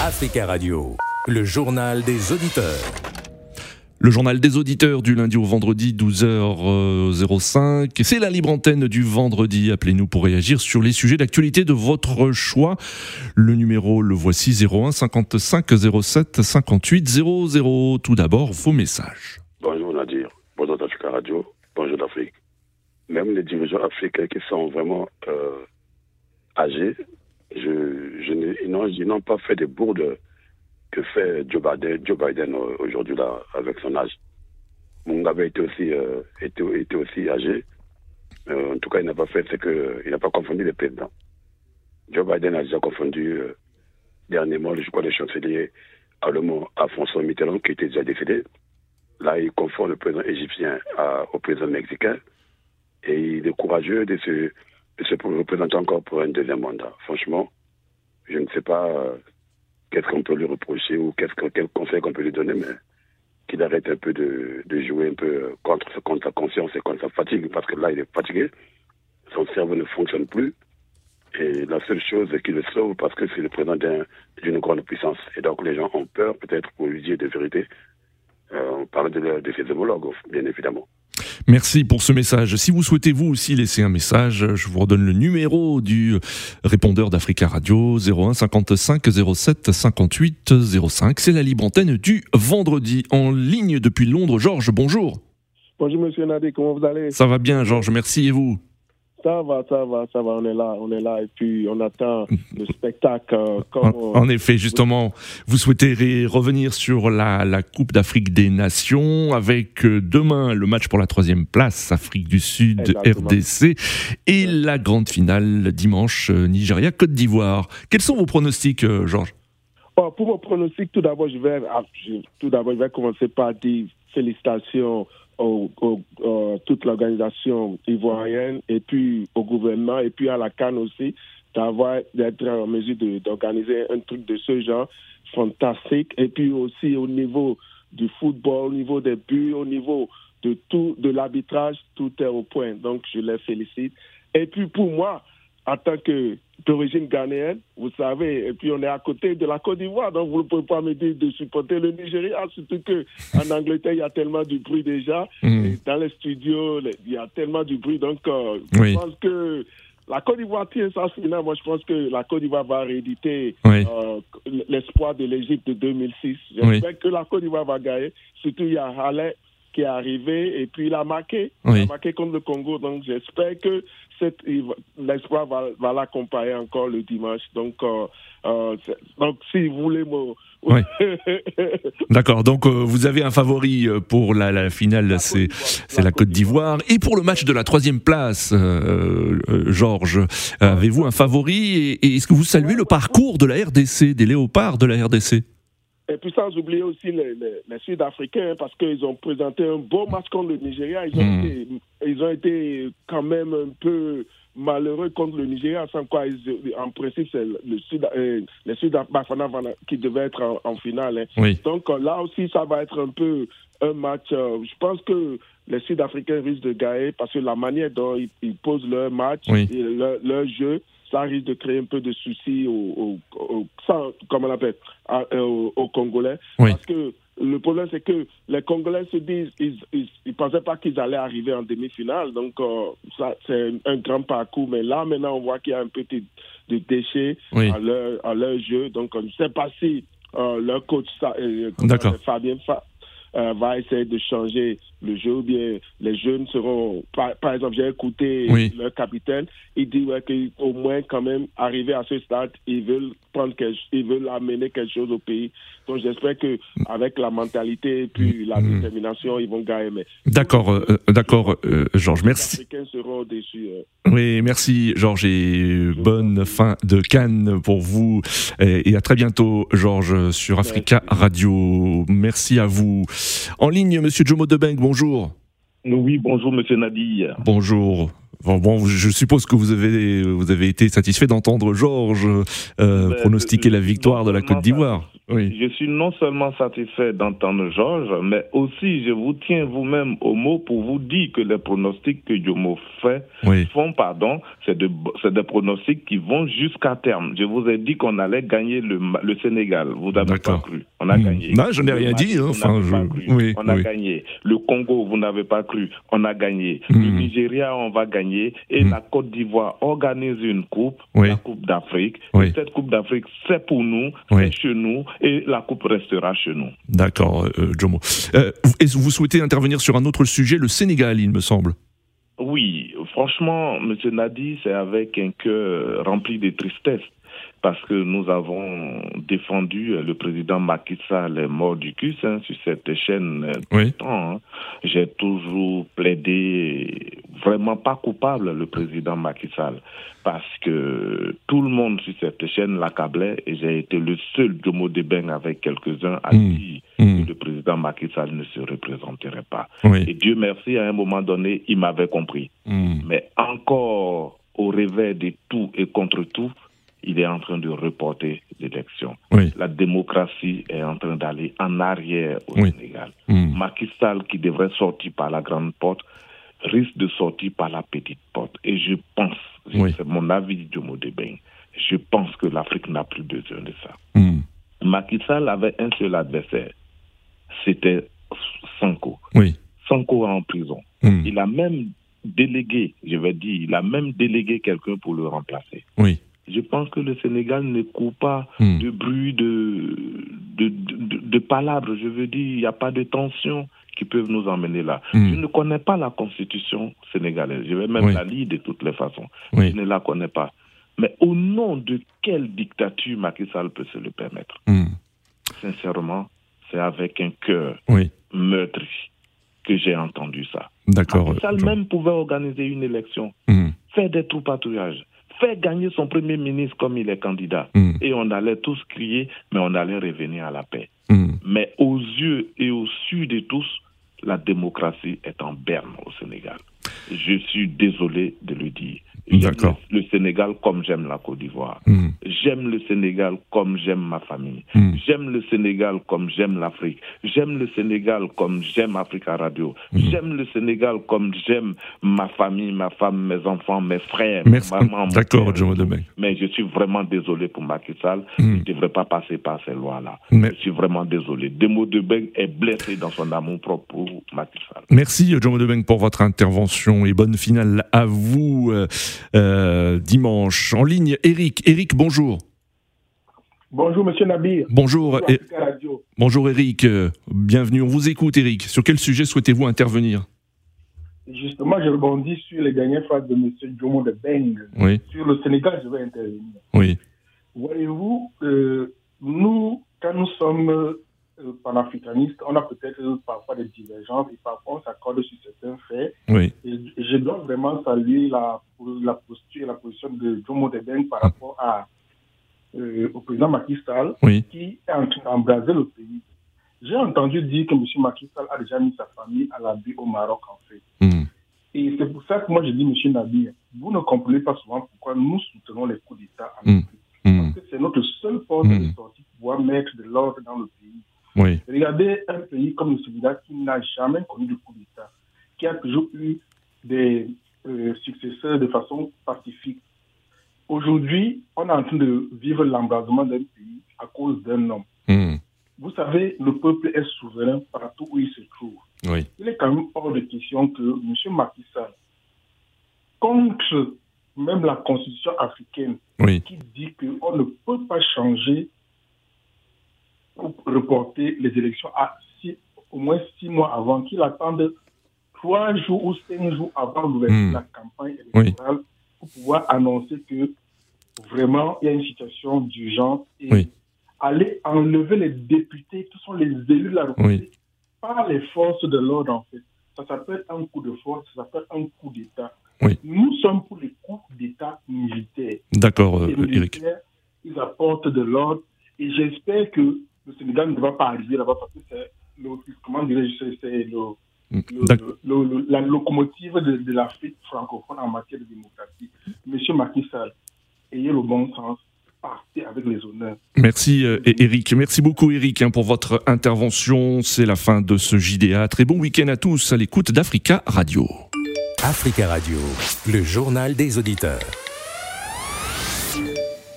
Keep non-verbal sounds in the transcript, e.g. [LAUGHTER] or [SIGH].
Africa Radio, le journal des auditeurs. Le journal des auditeurs du lundi au vendredi 12h05. C'est la libre antenne du vendredi. Appelez-nous pour réagir sur les sujets d'actualité de votre choix. Le numéro, le voici 01 55 07 58 00. Tout d'abord, vos messages. Bonjour Nadir, bonjour d'Africa Radio, bonjour d'Afrique. Même les dirigeants africains qui sont vraiment euh, âgés, je, je ils n'ont pas fait des bourdes que fait Joe Biden, Joe Biden euh, aujourd'hui là avec son âge. Mugabe était aussi euh, était, était, aussi âgé. Euh, en tout cas, il n'a pas fait c'est que il n'a pas confondu les présidents. Joe Biden a déjà confondu dernièrement, je crois, le chancelier allemand à François Mitterrand qui était déjà décédé. Là, il confond le président égyptien au président mexicain et il est courageux de se, se représenter encore pour un deuxième mandat. Franchement, je ne sais pas qu'est-ce qu'on peut lui reprocher ou qu'est-ce que, quel conseil qu'on peut lui donner, mais qu'il arrête un peu de, jouer un peu contre, contre sa conscience et contre sa fatigue, parce que là, il est fatigué, son cerveau ne fonctionne plus, et la seule chose qui le sauve, parce que c'est le président d'une grande puissance, et donc les gens ont peur peut-être pour lui dire de vérité, euh, on parle de ses homologues, bien évidemment. Merci pour ce message. Si vous souhaitez vous aussi laisser un message, je vous redonne le numéro du répondeur d'Africa Radio 01 55 07 58 05. C'est la libre antenne du vendredi en ligne depuis Londres. Georges, bonjour. Bonjour Monsieur Nadé, comment vous allez? Ça va bien Georges, merci et vous? Ça va, ça va, ça va, on est là, on est là, et puis on attend le [LAUGHS] spectacle. Euh, en, effet, justement, vous souhaitez revenir sur la, la Coupe d'Afrique des Nations avec euh, demain le match pour la troisième place, Afrique du Sud, RDC, et la grande finale dimanche, euh, Nigeria-Côte d'Ivoire. Quels sont vos pronostics, Georges? Pour mon pronostic, tout d'abord, je vais, ah, tout d'abord, je vais commencer par dire félicitations au, euh, toute l'organisation ivoirienne et puis au gouvernement et puis à la Cannes aussi d'avoir d'être en mesure d'organiser un truc de ce genre fantastique et puis aussi au niveau du football, au niveau des buts, au niveau de tout de l'arbitrage, tout est au point. Donc je les félicite. Et puis pour moi, en tant que d'origine ghanéenne, vous savez, et puis on est à côté de la Côte d'Ivoire, donc vous ne pouvez pas me dire de supporter le Nigeria, surtout qu'en Angleterre, il y a tellement du bruit déjà, mm. et dans les studios, il y a tellement du bruit, donc euh, je pense que la Côte d'Ivoire tient sa finale. Moi, je pense que la Côte d'Ivoire va rééditer euh, l'espoir de l'Égypte de 2006. J'espère que la Côte d'Ivoire va gagner. Surtout, il y a Halle qui est arrivé et puis il a marqué. Il a marqué contre le Congo. Donc, j'espère que l'espoir va, va l'accompagner encore le dimanche. Donc, euh, euh, donc si vous voulez Oui. [LAUGHS] D'accord, donc euh, vous avez un favori pour la, finale, c'est la Côte d'Ivoire. Et pour le match de la troisième place, Georges, avez-vous un favori? Et, est-ce que vous saluez le parcours de la RDC, des léopards de la RDC et puis sans oublier aussi les, les, Sud-Africains, parce qu'ils ont présenté un beau match contre le Nigeria. Ils ont, hmm. été, ils ont été quand même un peu malheureux contre le Nigeria, sans quoi, en principe, c'est le Sud, euh, les Sud qui devait être en, finale. Hein. Donc euh, là aussi, ça va être un peu un match. Euh, je pense que les Sud-Africains risquent de gagner parce que la manière dont ils, posent leur match, et leur jeu, ça risque de créer un peu de soucis au, au, on appelle, euh, aux, Congolais. Parce que le problème, c'est que les Congolais se disent, ils ne pensaient pas qu'ils allaient arriver en demi-finale. Donc, euh, ça, c'est un grand parcours. Mais là, maintenant, on voit qu'il y a un petit de déchets à, leur, à leur jeu. Donc, je ne sais pas si euh, leur coach, Fabien euh, va essayer de changer le jeu ou bien les jeunes seront par, exemple j'ai écouté le capitaine il dit ouais, qu'au moins quand même arriver à ce stade ils veulent prendre ils veulent amener quelque chose au pays. Donc j'espère que avec la mentalité et puis la mm. détermination ils vont gagner d'accord euh, euh, d'accord Georges merci seront déçus oui merci Georges et bonne fin de Cannes pour vous et, à très bientôt Georges sur Africa Radio merci à vous en ligne, Monsieur Jomo Debeng, bonjour. Oui, bonjour, Monsieur Nadi. Bonjour. Bon, bon, je suppose que vous avez, vous avez été satisfait d'entendre Georges euh, Ben, pronostiquer la victoire de la Côte d'Ivoire. Oui. Je suis non seulement satisfait d'entendre Georges, mais aussi je vous tiens vous-même au mot pour vous dire que les pronostics que Yomo fait, Oui. font, pardon, c'est de, c'est des pronostics qui vont jusqu'à terme. Je vous ai dit qu'on allait gagner le, Sénégal. Vous n'avez pas cru. On a Hmm. gagné. Non, je n'ai rien Mali, dit, hein, enfin, je- oui, on a gagné. Le Congo, vous n'avez pas cru. On a gagné. Le Hmm. Nigeria, on va gagner. Et Hmm. la Côte d'Ivoire organise une coupe, Oui. la Coupe d'Afrique. Oui. Cette Coupe d'Afrique, c'est pour nous, Oui. c'est chez nous, et la Coupe restera chez nous. D'accord, euh, Jomo. Euh, Est-ce que vous souhaitez intervenir sur un autre sujet, le Sénégal, il me semble? Oui, franchement, M. Nadi, c'est avec un cœur rempli de tristesse parce que nous avons défendu euh, le président Macky Sall mort du cul hein, sur cette chaîne. euh, Oui. hein. J'ai toujours plaidé vraiment pas coupable le président Macky Sall parce que tout le monde sur cette chaîne l'accablait et j'ai été le seul Jomo Debeng avec quelques-uns à Hmm. dire que le président Macky Sall ne se représenterait pas. Oui. Et Dieu merci, à un moment donné, il m'avait compris. Hmm. Mais encore au réveil de tout et contre tout, il est en train de reporter l'élection. Oui. La démocratie est en train d'aller en arrière au Oui. Sénégal. Hmm. Macky Sall, qui devrait sortir par la grande porte, risque de sortir par la petite porte. Et je pense, Oui. c'est mon avis de Bain, je pense que l'Afrique n'a plus besoin de ça. Hmm. Macky Sall avait un seul adversaire, c'était Sanko. Oui. Sanko est en prison. Hmm. Il a même délégué, je vais dire, il a même délégué quelqu'un pour le remplacer. Oui. Je pense que le Sénégal ne court pas Hmm. de bruit, de, de, palabres. Je veux dire, il n'y a pas de tensions qui peuvent nous emmener là. Hmm. Je ne connais pas la constitution sénégalaise. Je vais même Oui. la lire de toutes les façons. Oui. Je ne la connais pas. Mais au nom de quelle dictature Macky Sall peut se le permettre? Hmm. Sincèrement, c'est avec un cœur Oui. meurtri que j'ai entendu ça. D'accord. Macky Sall même pouvait organiser une élection, Hmm. faire des trous patrouillages, faire gagner son premier ministre comme il est candidat. Et on allait tous crier, mais on allait revenir à la paix. Mais aux yeux et aux su de tous, la démocratie est en berne au Sénégal. Je suis désolé de le dire. Le Sénégal comme j'aime la Côte d'Ivoire. Hmm. J'aime le Sénégal comme j'aime ma famille. Hmm. J'aime le Sénégal comme j'aime l'Afrique. J'aime le Sénégal comme j'aime Africa Radio. Hmm. J'aime le Sénégal comme j'aime ma famille, ma femme, mes enfants, mes frères, Merci. D'accord, Debeng. Mais je suis vraiment désolé pour Macky Sall. Il ne devrait pas passer par ces lois-là. Mais- Je suis vraiment désolé. Demo de Beng est blessé dans son amour propre pour Macky Sall. Merci Jomo Debeng pour votre intervention et bonne finale à vous euh, euh, dimanche. En ligne, Eric. Eric, bonjour. Bonjour, monsieur Nabir. Bonjour. Bonjour, Radio. bonjour Eric. Euh, Bienvenue. On vous écoute Eric. Sur quel sujet souhaitez-vous intervenir? Justement, je rebondis sur les dernières phrases de monsieur Jomo de Beng. Oui. Sur le Sénégal, je vais intervenir. Oui. Voyez-vous, euh, nous, quand nous sommes euh, panafricanistes, on a peut-être parfois des divergences et parfois on s'accorde sur certains faits. Oui. Et je dois vraiment saluer la, la posture et la position de Jomo Debeng par rapport à, euh, au président Macky Sall Oui. qui est en train d'embraser le pays. J'ai entendu dire que M. Macky Sall a déjà mis sa famille à l'abri au Maroc, en fait. Hmm. Et c'est pour ça que moi je dis, M. Nabi, vous ne comprenez pas souvent pourquoi nous soutenons les coups d'État en Mm. Afrique. Hmm. Parce que c'est notre seule porte de sortie pour pouvoir mettre de l'ordre dans le pays. Oui. Regardez un pays comme le Sénégal qui n'a jamais connu de coup d'État, qui a toujours eu des euh, successeurs de façon pacifique. Aujourd'hui, on est en train de vivre l'embrasement d'un pays à cause d'un homme. Hmm. Vous savez, le peuple est souverain partout où il se trouve. Oui. Il est quand même hors de question que M. Macky Sall, contre même la constitution africaine, Oui. qui dit qu'on ne peut pas changer ou reporter les élections à six- au moins six mois avant, qu'il attende trois jours ou cinq jours avant l'ouverture Hmm. de la campagne électorale pour pouvoir annoncer que vraiment il y a une situation d'urgence et Oui. aller enlever les députés qui sont les élus de la République par les forces de l'ordre en fait. Ça s'appelle un coup de force, ça s'appelle un coup d'État. Nous sommes pour les coups d'État militaires D'accord, euh, Eric. militaires, ils apportent de l'ordre. Et j'espère que le Sénégal ne va pas arriver là-bas parce que c'est le, comment dirais-je, c'est- c'est le, la locomotive de, l'Afrique francophone en matière de démocratie. Monsieur Macky Sall, ayez le bon sens, partez avec les honneurs. Merci Eric, merci beaucoup Eric hein, pour votre intervention. C'est la fin de ce JDA. Très bon week-end à tous à l'écoute d'Africa Radio. Africa Radio, le journal des auditeurs.